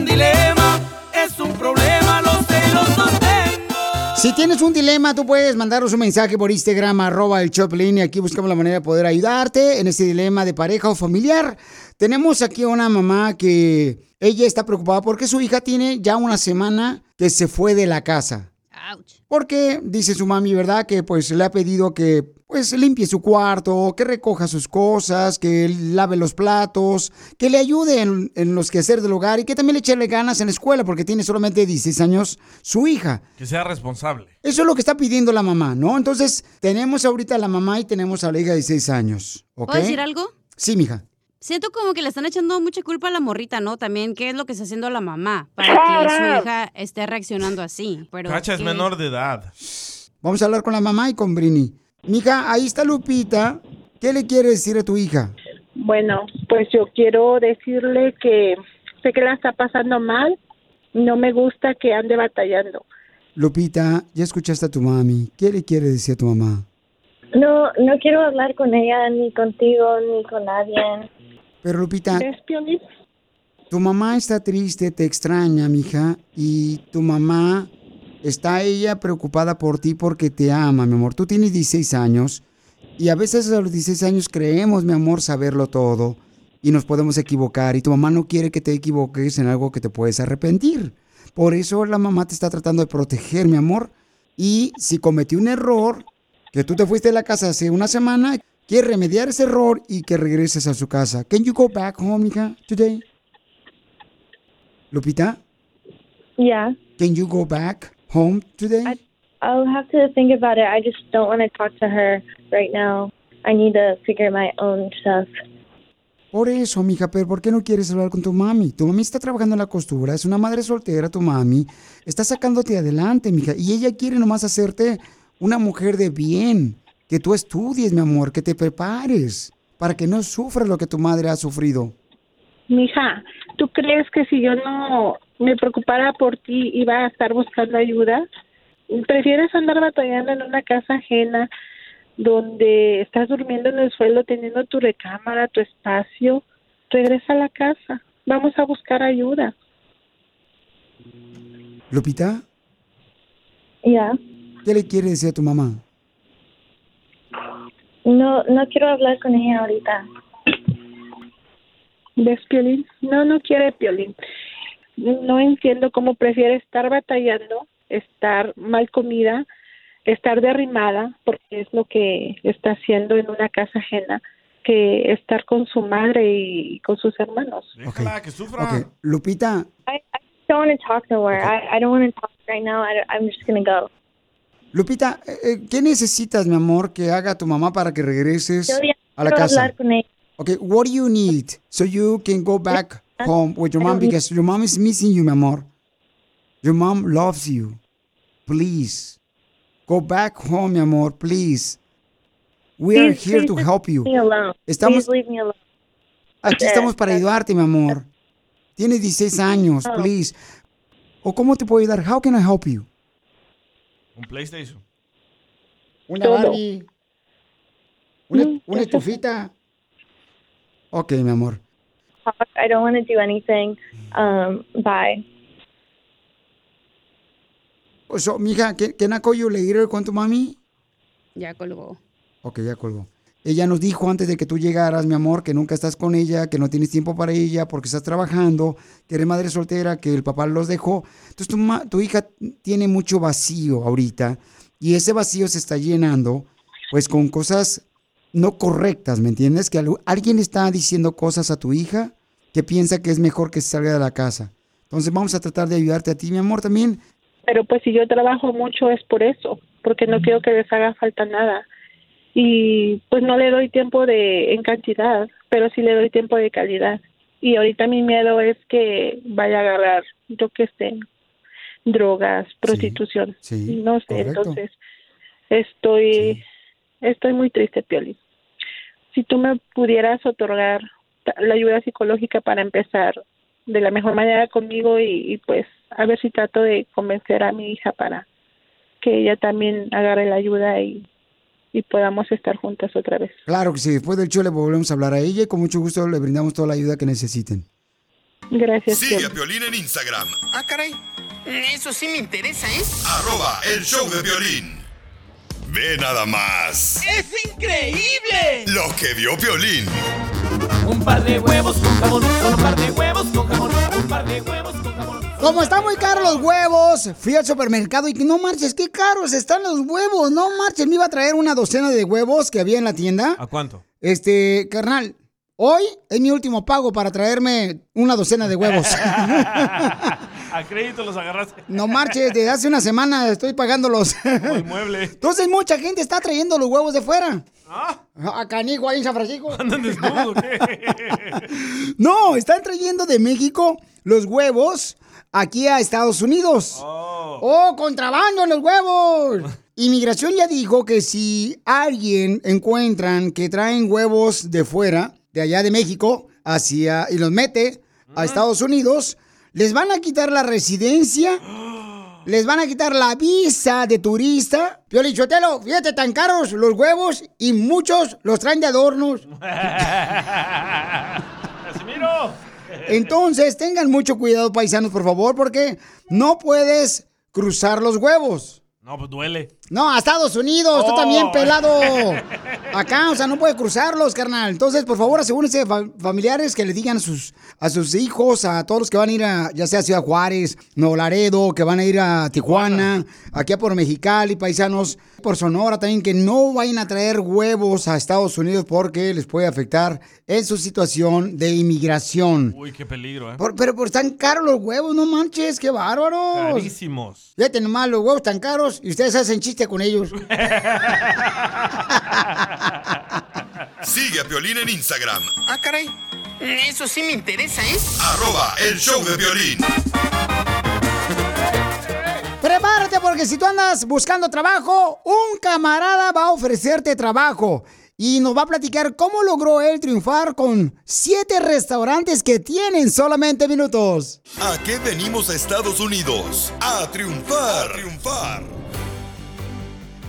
Si tienes un dilema, tú puedes mandarnos un mensaje por Instagram, arroba el Choplin, y aquí buscamos la manera de poder ayudarte en ese dilema de pareja o familiar. Tenemos aquí a una mamá que ella está preocupada porque su hija tiene ya una semana que se fue de la casa. Porque dice su mami, ¿verdad? Que pues le ha pedido que pues limpie su cuarto, que recoja sus cosas, que lave los platos, que le ayude en, en los quehaceres del hogar y que también le eche ganas en la escuela porque tiene solamente 16 años su hija. Que sea responsable. Eso es lo que está pidiendo la mamá, ¿no? Entonces, tenemos ahorita a la mamá y tenemos a la hija de 16 años, ¿ok? ¿Puedo decir algo? Sí, mija. Siento como que le están echando mucha culpa a la morrita, ¿no? También, ¿qué es lo que está haciendo la mamá para que su hija esté reaccionando así? Pero Cacha es menor de edad. Vamos a hablar con la mamá y con Brini. Mija, ahí está Lupita. ¿Qué le quiere decir a tu hija? Bueno, pues yo quiero decirle que sé que la está pasando mal. No me gusta que ande batallando. Lupita, ya escuchaste a tu mami. ¿Qué le quiere decir a tu mamá? No, no quiero hablar con ella, ni contigo, ni con nadie. Pero Lupita, tu mamá está triste, te extraña, mija, y tu mamá está ella preocupada por ti porque te ama, mi amor. Tú tienes 16 años y a veces a los 16 años creemos, mi amor, saberlo todo y nos podemos equivocar y tu mamá no quiere que te equivoques en algo que te puedes arrepentir. Por eso la mamá te está tratando de proteger, mi amor. Y si cometió un error, que tú te fuiste de la casa hace una semana, quiere remediar ese error y que regreses a su casa. Can you go back home, mija, today? Lupita, Yeah, can you go back home today? I'll have to think about it. I just don't want to talk to her right now. I need to figure my own stuff. Por eso, mija, pero ¿por qué no quieres hablar con tu mami? Tu mami está trabajando en la costura, es una madre soltera, tu mami. Está sacándote adelante, mija. Y ella quiere nomás hacerte una mujer de bien. Que tú estudies, mi amor, que te prepares. Para que no sufras lo que tu madre ha sufrido. Mija, ¿tú crees que si yo no me preocupara por ti iba a estar buscando ayuda? ¿Prefieres andar batallando en una casa ajena donde estás durmiendo en el suelo teniendo tu recámara, tu espacio? Regresa a la casa. Vamos a buscar ayuda. Lupita, Yeah. ¿qué le quiere decir a tu mamá? No, no quiero hablar con ella ahorita. ¿Ves, Piolín? No, no quiere Piolín. No entiendo cómo prefiere estar batallando, estar mal comida, estar derrimada, porque es lo que está haciendo en una casa ajena, que estar con su madre y con sus hermanos. Déjala, que sufra. Lupita, I, I don't want to talk nowhere. I, I don't want to talk right now. I, I'm just going to go. Lupita, eh, eh, ¿qué necesitas, mi amor, que haga tu mamá para que regreses a la casa? Okay, what do you need so you can go back home with your mom because your mom is missing you, mi amor. Your mom loves you. Please. Go back home, mi amor, please. We are Please, here please to help you. leave me alone. Estamos, Please leave me alone. aquí estamos para ayudarte, mi amor. Tienes 16 años, please. ¿O cómo te puedo ayudar? How can I help you? Un PlayStation. Una Todo. Barbie. Una, Mm, una estufita. Ok, mi amor. Talk. I don't want to do anything. Um, bye. So, mija, ¿can, can I call you later con tu mami? Ya colgó. Ok, ya colgó. Ella nos dijo antes de que tú llegaras, mi amor, que nunca estás con ella, que no tienes tiempo para ella porque estás trabajando, que eres madre soltera, que el papá los dejó. Entonces tu, ma- tu hija tiene mucho vacío ahorita y ese vacío se está llenando pues con cosas no correctas, ¿me entiendes? Que algu- alguien está diciendo cosas a tu hija que piensa que es mejor que salga de la casa. Entonces vamos a tratar de ayudarte a ti, mi amor, también. Pero pues si yo trabajo mucho es por eso, porque no quiero que les haga falta nada. Y pues no le doy tiempo de en cantidad, pero sí le doy tiempo de calidad. Y ahorita mi miedo es que vaya a agarrar, yo qué sé, drogas, prostitución. sí, no sé, correcto. entonces estoy estoy muy triste, Pioli. Si tú me pudieras otorgar la ayuda psicológica para empezar de la mejor manera conmigo y, y, pues a ver si trato de convencer a mi hija para que ella también agarre la ayuda y, y podamos estar juntas otra vez. Claro que sí, después del show le volvemos a hablar a ella y con mucho gusto le brindamos toda la ayuda que necesiten. Gracias. Sigue a Piolín en Instagram, Ah, caray. Eso sí me interesa, ¿eh? arroba el show de violín. Ve nada más ¡Es increíble! lo que vio Piolín. Un par de huevos con jamón, un par de huevos con jamón, un par de huevos con jamón. Como están muy caros los huevos, fui al supermercado y que no marches, qué caros están los huevos, no marches. Me iba a traer una docena de huevos que había en la tienda. ¿A cuánto? Este, carnal, hoy es mi último pago para traerme una docena de huevos. A crédito los agarraste. No marches, desde hace una semana estoy pagándolos. Como el mueble. Entonces mucha gente está trayendo los huevos de fuera. ¿Ah? A Canigo, ahí en San Francisco. ¿Andan desnudos o qué? No, están trayendo de México los huevos aquí a Estados Unidos. Oh, contrabando en los huevos. Inmigración ya dijo que si alguien encuentran que traen huevos de fuera, de allá de México, hacia y los mete a Estados Unidos, les van a quitar la residencia, les van a quitar la visa de turista. Piolichotelo, fíjate tan caros los huevos y muchos los traen de adornos. Entonces, tengan mucho cuidado, paisanos, por favor, porque no puedes cruzar los huevos. No, pues duele. No, a Estados Unidos, tú Oh. también pelado. Acá, o sea, no puede cruzarlos, carnal. Entonces, por favor, asegúrense fa- familiares que le digan a sus, a sus hijos, a todos los que van a ir a, ya sea a Ciudad Juárez, Nuevo Laredo, que van a ir a Tijuana, aquí a por Mexicali, paisanos, por Sonora también, que no vayan a traer huevos a Estados Unidos porque les puede afectar en su situación de inmigración. Uy, qué peligro, ¿eh? Por- pero por están caros los huevos, no manches, qué bárbaros. Carísimos. Fíjate nomás, los huevos tan caros y ustedes hacen chiste con ellos. Sigue a Piolín en Instagram, Ah, caray. Eso sí me interesa, ¿eh? arroba el show de violín. Prepárate porque si tú andas buscando trabajo, un camarada va a ofrecerte trabajo y nos va a platicar cómo logró él triunfar con siete restaurantes que tienen solamente minutos. ¿A qué venimos a Estados Unidos? A triunfar. A triunfar.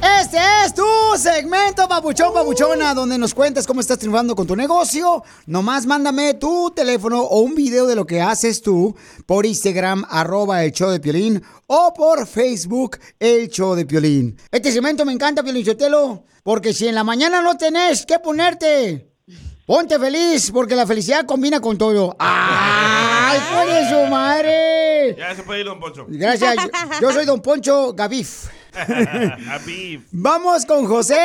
Este es tu segmento, papuchón, papuchona, donde nos cuentas cómo estás triunfando con tu negocio. Nomás mándame tu teléfono o un video de lo que haces tú por Instagram, arroba el show de Piolín, o por Facebook, el show de Piolín. Este segmento me encanta, Piolín Chotelo, porque si en la mañana no tenés que ponerte Ponte feliz, porque la felicidad combina con todo. ¡Ay, pone su madre! Ya se puede ir, don Poncho. Gracias. Yo, yo soy Don Poncho Gavif. Vamos con José.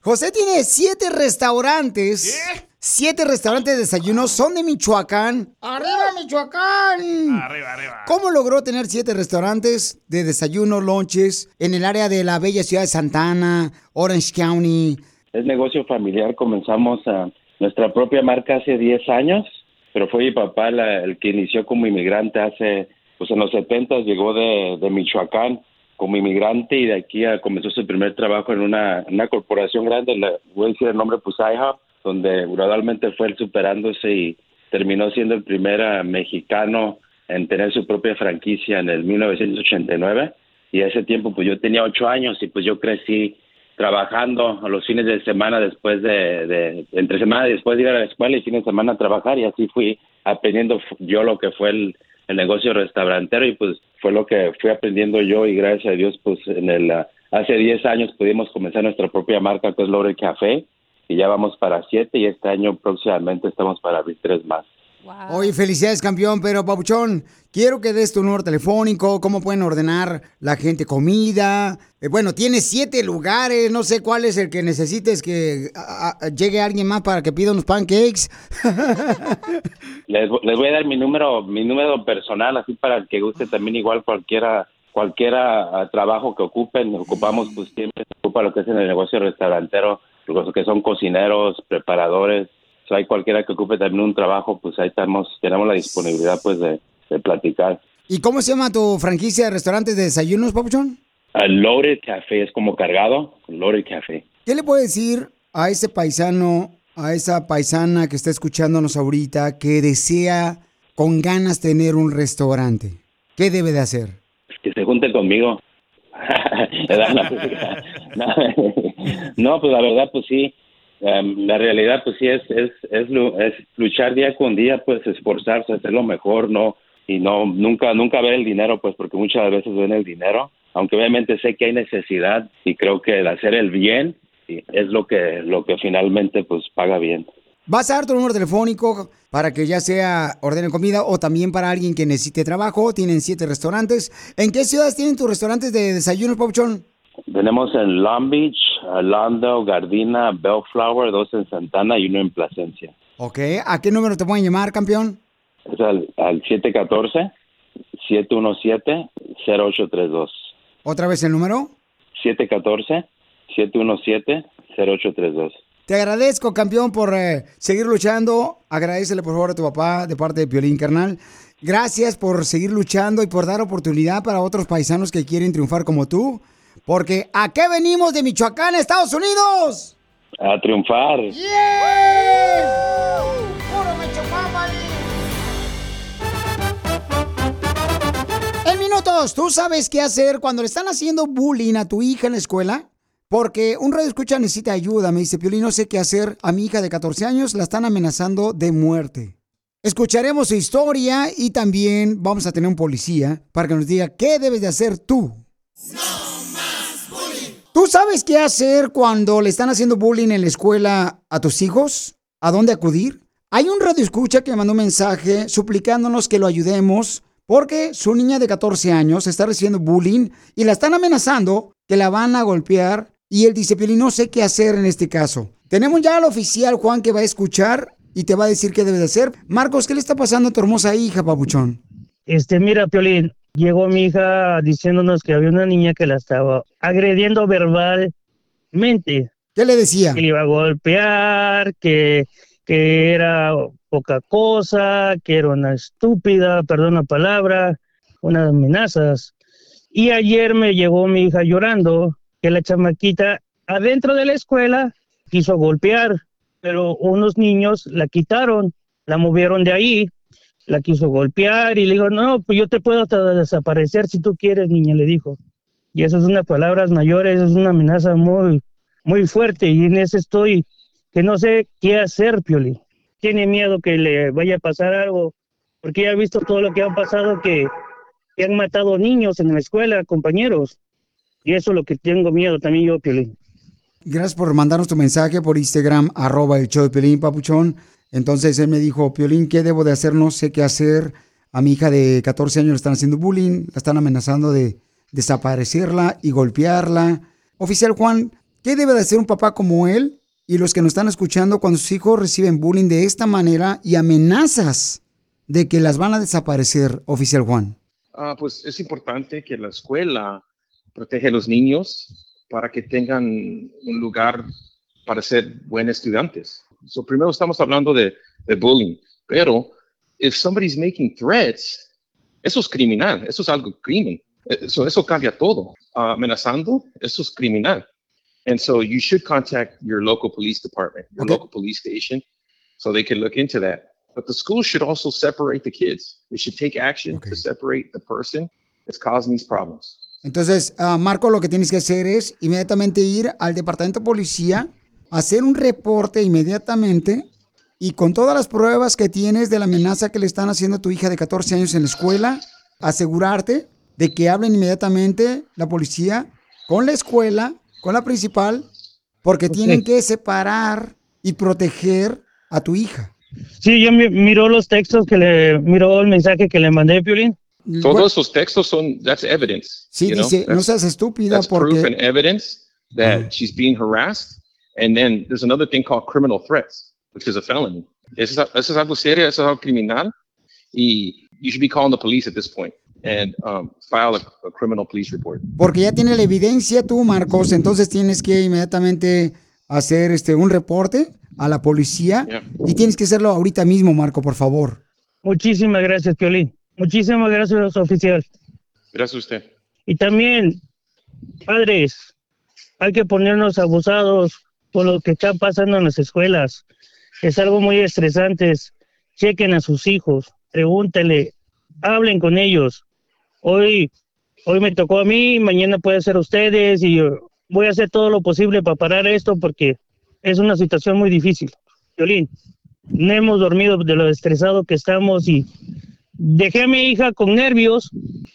José tiene siete restaurantes. Siete restaurantes de desayuno. Son de Michoacán. ¡Arriba, Michoacán! Arriba, arriba. ¿Cómo logró tener siete restaurantes de desayuno, lonches en el área de la bella ciudad de Santana, Orange County? Es negocio familiar, comenzamos a nuestra propia marca hace 10 años, pero fue mi papá la- el que inició como inmigrante hace, pues en los 70 llegó de, de Michoacán como inmigrante y de aquí comenzó su primer trabajo en una, corporación grande, la, voy a decir el nombre, pues IHOP, donde gradualmente fue superándose y terminó siendo el primer ah, mexicano en tener su propia franquicia en el 1989 y a ese tiempo pues yo tenía ocho años y pues yo crecí trabajando a los fines de semana después de, de entre semana después de ir a la escuela y fines de semana a trabajar. Y así fui aprendiendo yo lo que fue el, el negocio restaurantero y pues fue lo que fui aprendiendo yo y gracias a Dios pues en el ah, hace 10 años pudimos comenzar nuestra propia marca que es Lore Café y ya vamos para siete y este año próximamente estamos para abrir tres más. Oye, felicidades, campeón, pero Pabuchón, quiero que des tu número telefónico, cómo pueden ordenar la gente comida. Eh, bueno, tienes siete lugares, no sé cuál es el que necesites que a- a- llegue alguien más para que pida unos pancakes. Les, les voy a dar mi número, mi número personal, así para que guste también igual cualquiera, cualquiera ah, trabajo que ocupen, ocupamos pues siempre se ocupa lo que es en el negocio restaurantero, los que son cocineros, preparadores, si hay cualquiera que ocupe también un trabajo, pues ahí estamos, tenemos la disponibilidad pues de, de platicar. ¿Y cómo se llama tu franquicia de restaurantes de desayunos, Pabuchón? Ah, Loaded Café es como cargado, Loaded Café. ¿Qué le puede decir a ese paisano, a esa paisana que está escuchándonos ahorita, que desea con ganas tener un restaurante? ¿Qué debe de hacer? que se junte conmigo. no, pues la verdad, pues sí. Em, la realidad, pues sí, es, es, es, lu- es luchar día con día, pues esforzarse, hacer lo mejor, no y no nunca nunca ver el dinero, pues porque muchas veces ven el dinero, aunque obviamente sé que hay necesidad y creo que el hacer el bien es lo que lo que finalmente pues paga bien. Vas a dar tu número telefónico para que ya sea ordenen comida o también para alguien que necesite trabajo. Tienen siete restaurantes. ¿En qué ciudades tienen tus restaurantes de desayuno, Pabuchón? Tenemos en Long Beach, Lando, Gardina, Bellflower, dos en Santana y uno en Plasencia. Ok. ¿A qué número te pueden llamar, campeón? Es al, al 714-717-0832. Otra vez el número. 714-717-0832. Te agradezco, campeón, por eh, seguir luchando. Agradecele, por favor, a tu papá de parte de Piolín, carnal. Gracias por seguir luchando y por dar oportunidad para otros paisanos que quieren triunfar como tú. Porque ¿a qué venimos de Michoacán, Estados Unidos? A triunfar. En minutos, ¿tú sabes qué hacer cuando le están haciendo bullying a tu hija en la escuela? Porque un radio escucha necesita ayuda. Me dice, Piolín, no sé qué hacer. A mi hija de 14 años la están amenazando de muerte. Escucharemos su historia y también vamos a tener un policía para que nos diga qué debes de hacer tú. ¿Tú sabes qué hacer cuando le están haciendo bullying en la escuela a tus hijos? ¿A dónde acudir? Hay un radio escucha que mandó un mensaje suplicándonos que lo ayudemos porque su niña de 14 años está recibiendo bullying y la están amenazando que la van a golpear y él dice, Pili, no sé qué hacer en este caso. Tenemos ya al oficial Juan que va a escuchar y te va a decir qué debe de hacer. Marcos, ¿qué le está pasando a tu hermosa hija, papuchón? Este, mira, Piolín, llegó mi hija diciéndonos que había una niña que la estaba agrediendo verbalmente. ¿Qué le decía? Que le iba a golpear, que, que era poca cosa, que era una estúpida, perdón la palabra, unas amenazas. Y ayer me llegó mi hija llorando que la chamaquita adentro de la escuela quiso golpear, pero unos niños la quitaron, la movieron de ahí, la quiso golpear y le dijo, no, pues yo te puedo desaparecer si tú quieres, niña, le dijo. Y esas son unas palabras mayores, es una amenaza muy, muy fuerte y en eso estoy, que no sé qué hacer, Pioli. Tiene miedo que le vaya a pasar algo, porque ya ha visto todo lo que ha pasado, que, que han matado niños en la escuela, compañeros. Y eso es lo que tengo miedo también yo, Pioli. gracias por mandarnos tu mensaje por Instagram, arroba el show de Piolín, papuchón. Entonces él me dijo, Piolín, ¿qué debo de hacer? No sé qué hacer. A mi hija de 14 años le están haciendo bullying, la están amenazando de desaparecerla y golpearla. Oficial Juan, ¿qué debe de hacer un papá como él y los que nos están escuchando cuando sus hijos reciben bullying de esta manera y amenazas de que las van a desaparecer, oficial Juan? Ah, pues es importante que la escuela protege a los niños para que tengan un lugar para ser buenos estudiantes. So, primero estamos hablando de, de bullying, pero if somebody's making threats, eso es criminal, eso es algo crimen. Eso, eso cambia todo. Ah, amenazando, eso es criminal. And so you should contact your local police department, your local police station, so they can look into that. But the school should also separate the kids. They should take action to separate the person that's causing these problems. Entonces, ah, Marco, lo que tienes que hacer es inmediatamente ir al departamento de policía, hacer un reporte inmediatamente y con todas las pruebas que tienes de la amenaza que le están haciendo a tu hija de 14 años en la escuela, asegurarte de que hablen inmediatamente la policía con la escuela, con la principal, porque tienen que separar y proteger a tu hija. Sí, yo mi- miró los textos que le, miró el mensaje que le mandé, Piolín. Todos esos textos son, that's evidence. Sí, know? dice, no seas estúpida that's proof and porque... evidence that she's being harassed. And then there's another thing called criminal threats, which is a felony. Eso es, algo serio, eso es algo criminal. Y you should be calling the police at this point and um, file a, a criminal police report. Porque ya tiene la evidencia tú, Marcos, entonces tienes que inmediatamente hacer este un reporte a la policía y tienes que hacerlo ahorita mismo, Marco, por favor. Muchísimas gracias, Piolín. Muchísimas gracias, oficial. Gracias a usted. Y también, padres, hay que ponernos abusados con lo que está pasando en las escuelas. Es algo muy estresante. Chequen a sus hijos, pregúntenle, hablen con ellos. Hoy, hoy me tocó a mí, mañana puede ser ustedes y yo voy a hacer todo lo posible para parar esto porque es una situación muy difícil. Violín, no hemos dormido de lo estresado que estamos y dejé a mi hija con nervios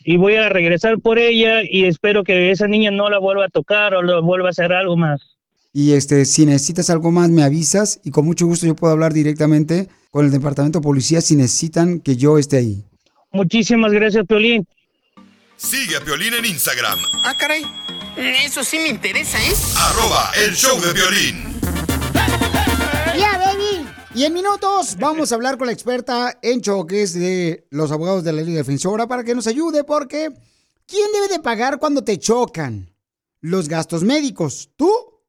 y voy a regresar por ella y espero que esa niña no la vuelva a tocar o la vuelva a hacer algo más. Y este, si necesitas algo más, me avisas y con mucho gusto yo puedo hablar directamente con el departamento de policía si necesitan que yo esté ahí. Muchísimas gracias, Piolín. Sigue a Piolín en Instagram, Ah, caray. Eso sí me interesa, ¿eh? arroba el show de violín. ¡Ya, baby! Y en minutos vamos a hablar con la experta en choques de los abogados de la Liga Defensora para que nos ayude porque ¿quién debe de pagar cuando te chocan? ¿Los gastos médicos? ¿Tú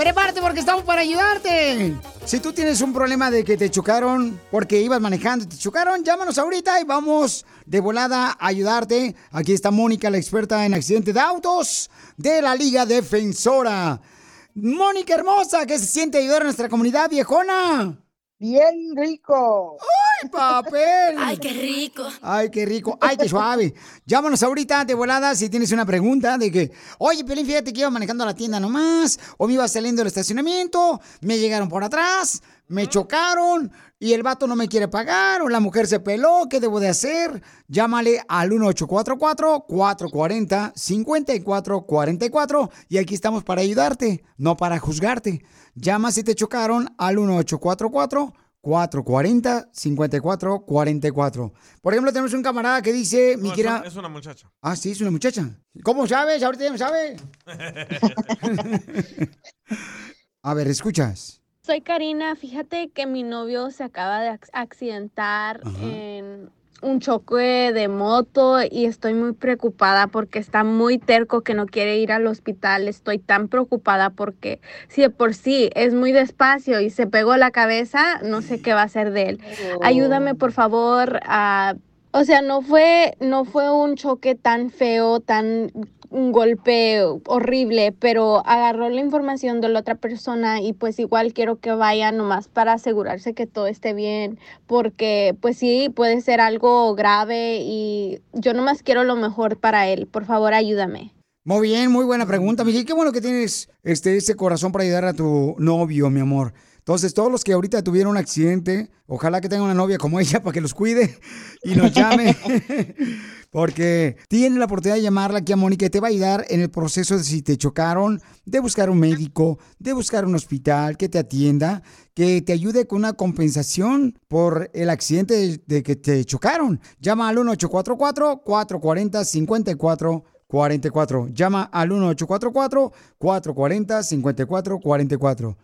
Prepárate porque estamos para ayudarte. Si tú tienes un problema de que te chocaron porque ibas manejando y te chocaron, llámanos ahorita y vamos de volada a ayudarte. Aquí está Mónica, la experta en accidentes de autos de la Liga Defensora. Mónica hermosa, ¿qué se siente ayudar a nuestra comunidad viejona? Bien rico. ¡Ay, papel! Ay, qué rico. Ay, qué rico. Ay, qué suave. Llámanos ahorita de volada si tienes una pregunta de que, oye, Pelín, fíjate que iba manejando a la tienda nomás, o me iba saliendo del estacionamiento, me llegaron por atrás, me chocaron y el vato no me quiere pagar, o la mujer se peló, ¿qué debo de hacer? Llámale al 1844-440-5444 y aquí estamos para ayudarte, no para juzgarte. Llama si te chocaron al 1844 440-5444. Por ejemplo, tenemos un camarada que dice, mi No, querida- una, es una muchacha. Ah, sí, es una muchacha. ¿Cómo sabes? Ahorita ya me sabe. A ver, escuchas. Soy Karina, fíjate que mi novio se acaba de ac- accidentar en un choque de moto y estoy muy preocupada porque está muy terco que no quiere ir al hospital. Estoy tan preocupada porque si de por sí es muy despacio y se pegó la cabeza, no sé qué va a hacer de él. Ayúdame por favor a o sea, no fue, no fue un choque tan feo, tan un golpe horrible, pero agarró la información de la otra persona y pues igual quiero que vaya nomás para asegurarse que todo esté bien, porque pues sí, puede ser algo grave y yo nomás quiero lo mejor para él. Por favor, ayúdame. Muy bien, muy buena pregunta, Miguel. Qué bueno que tienes este, ese corazón para ayudar a tu novio, mi amor. Entonces, todos los que ahorita tuvieron un accidente, ojalá que tengan una novia como ella para que los cuide y nos llame. Porque tiene la oportunidad de llamarla aquí a Mónica y te va a ayudar en el proceso de si te chocaron, de buscar un médico, de buscar un hospital que te atienda, que te ayude con una compensación por el accidente de, de que te chocaron. Llama al 1844-440-5444. Llama al 1844-440-5444.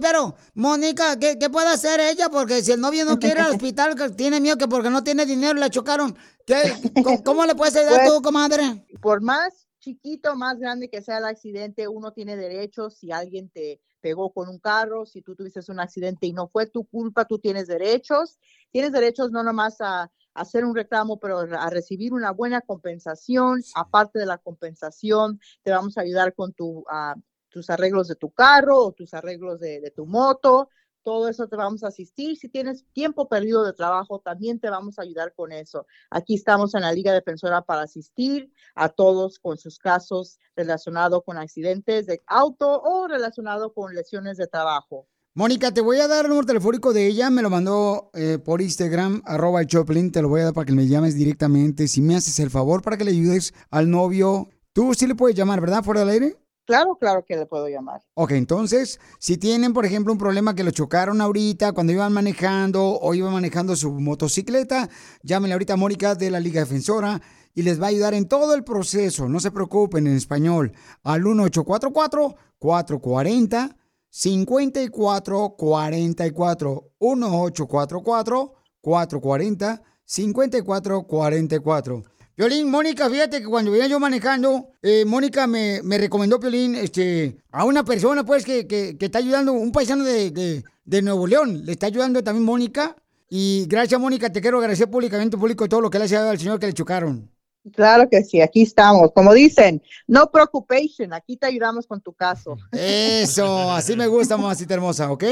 Pero, Mónica, ¿qué, ¿qué puede hacer ella? Porque si el novio no quiere ir al hospital, que tiene miedo que porque no tiene dinero le chocaron. ¿Qué, cómo, cómo le puedes ayudar Pues, tú, comadre? Por más chiquito, más grande que sea el accidente, uno tiene derechos. Si alguien te pegó con un carro, si tú tuviste un accidente y no fue tu culpa, tú tienes derechos. Tienes derechos no nomás a, hacer un reclamo, pero a recibir una buena compensación. Aparte de la compensación, te vamos a ayudar con tu, ah, tus arreglos de tu carro o tus arreglos de, tu moto. Todo eso te vamos a asistir. Si tienes tiempo perdido de trabajo, también te vamos a ayudar con eso. Aquí estamos en la Liga Defensora para asistir a todos con sus casos relacionados con accidentes de auto o relacionados con lesiones de trabajo. Mónica, te voy a dar el número telefónico de ella, me lo mandó eh, por Instagram, arroba Choplin, te lo voy a dar para que me llames directamente. Si me haces el favor para que le ayudes al novio, tú sí le puedes llamar, ¿verdad? Fuera del aire. Claro, claro que le puedo llamar. Ok, entonces, si tienen, por ejemplo, un problema que lo chocaron ahorita cuando iban manejando o iban manejando su motocicleta, llámenle ahorita a Mónica de la Liga Defensora y les va a ayudar en todo el proceso. No se preocupen en español. Al 1844-440. 5444 1844 440 5444 Piolín, Mónica, fíjate que cuando venía yo manejando, eh, Mónica me, me recomendó, Piolín, este, a una persona, pues, que, que, que está ayudando, un paisano de, de, de Nuevo León, le está ayudando también Mónica. Y gracias, Mónica, te quiero agradecer públicamente, público, todo lo que le has dado al señor que le chocaron. Claro que sí, aquí estamos. Como dicen, no preocupación, aquí te ayudamos con tu caso. Eso, así me gusta, mamacita hermosa, ¿ok?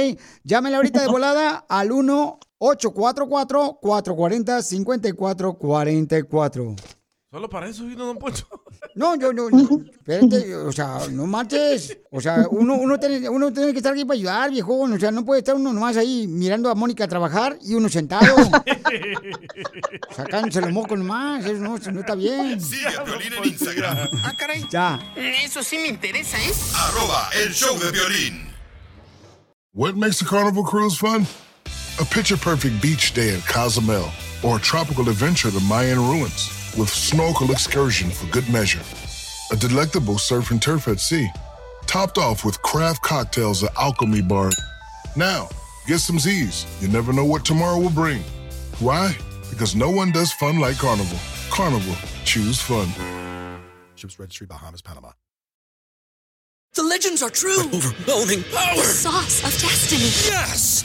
Llámenle ahorita de volada al 1-844-440-5444. Solo para eso vino Don Poncho. No, yo no, no, espérate, o sea, no marches. O sea, uno, uno, tiene, uno tiene que estar aquí para ayudar, viejón. O sea, no puede estar uno nomás ahí mirando a Mónica trabajar y uno sentado. Sacándose los mocos nomás, eso no, eso no está bien. Sigue a Piolín en Instagram. Ah, caray. Ya. Eso sí me interesa, ¿eh? Arroba el show de violín. What makes a carnival cruise fun? A picture perfect beach day in Cozumel or a tropical adventure to Mayan ruins with snorkel excursion for good measure. A delectable surf and turf at sea, topped off with craft cocktails at Alchemy Bar. Now, get some Z's. You never know what tomorrow will bring. Why? Because no one does fun like Carnival. Carnival, choose fun. Ships Registry, Bahamas, Panama. The legends are true. Overwhelming power! The sauce of destiny. Yes!